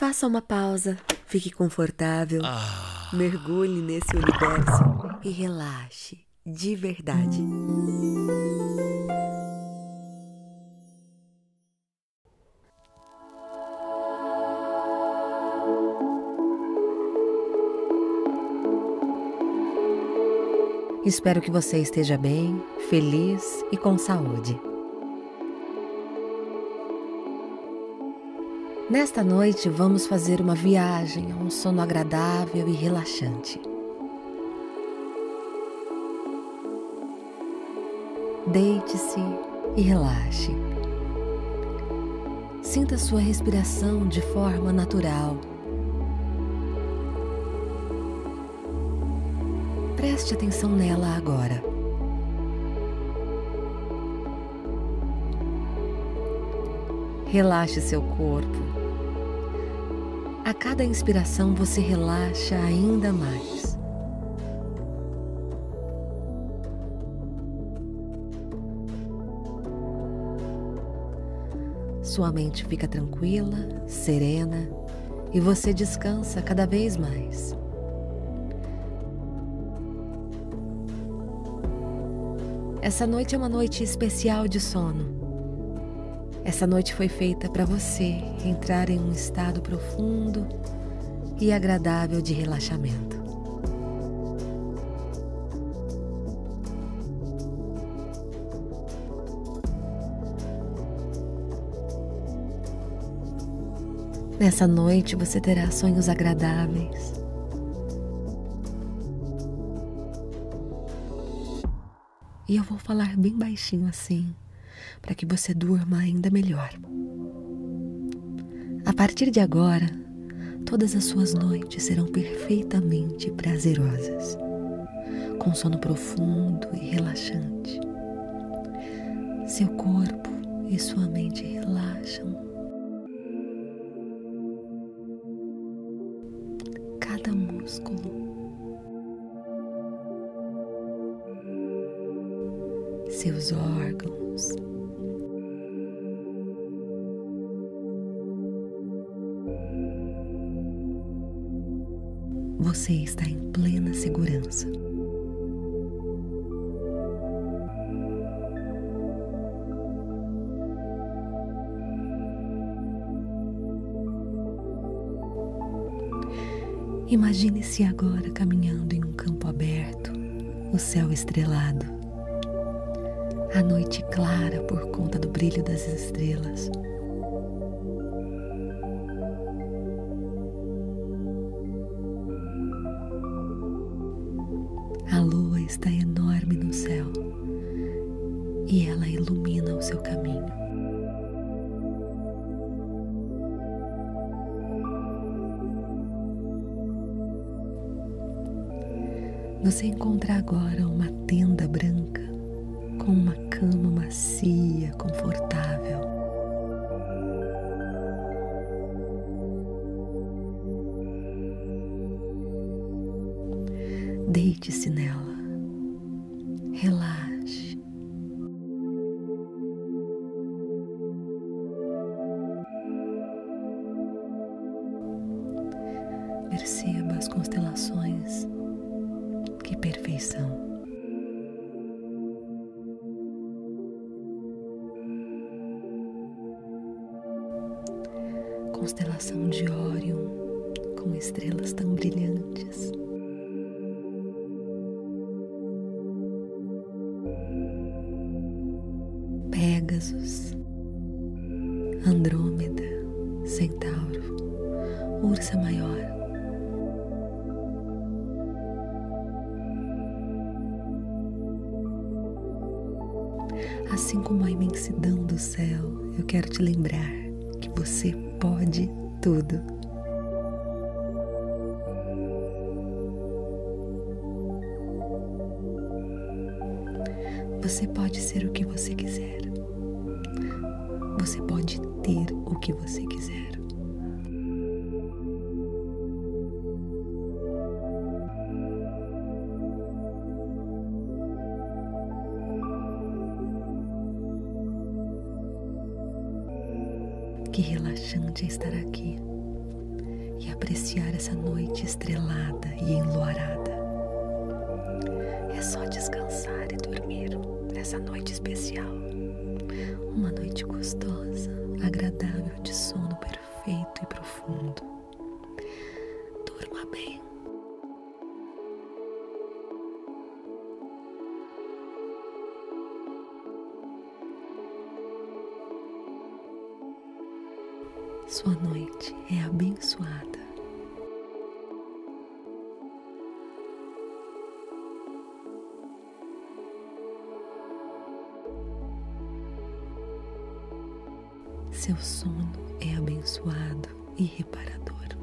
Faça uma pausa, fique confortável, mergulhe nesse universo e relaxe de verdade. Espero que você esteja bem, feliz e com saúde. Nesta noite vamos fazer uma viagem a um sono agradável e relaxante. Deite-se e relaxe. Sinta sua respiração de forma natural. Preste atenção nela agora. Relaxe seu corpo. A cada inspiração você relaxa ainda mais. Sua mente fica tranquila, serena e você descansa cada vez mais. Essa noite é uma noite especial de sono. Essa noite foi feita para você entrar em um estado profundo e agradável de relaxamento. Nessa noite você terá sonhos agradáveis. E eu vou falar bem baixinho assim, para que você durma ainda melhor. A partir de agora, todas as suas noites serão perfeitamente prazerosas, com sono profundo e relaxante. Seu corpo e sua mente relaxam cada músculo. Seus órgãos. Você está em plena segurança. Imagine-se agora caminhando em um campo aberto, o céu estrelado, a noite clara por conta do brilho das estrelas. A lua está enorme no céu e ela ilumina o seu caminho. Você encontra agora uma tenda branca com uma cama macia, confortável. Deite-se nela, relaxe. Perceba as constelações. Que perfeição! Constelação de Órion com estrelas tão brilhantes. Andrômeda, Centauro, Ursa Maior. Assim como a imensidão do céu, eu quero te lembrar que você pode tudo. Você pode ser o que você quiser. Você pode ter o que você quiser. Que relaxante é estar aqui e apreciar essa noite estrelada e enluarada. É só descansar e dormir nessa noite especial. Sua noite é abençoada. Seu sono é abençoado e reparador.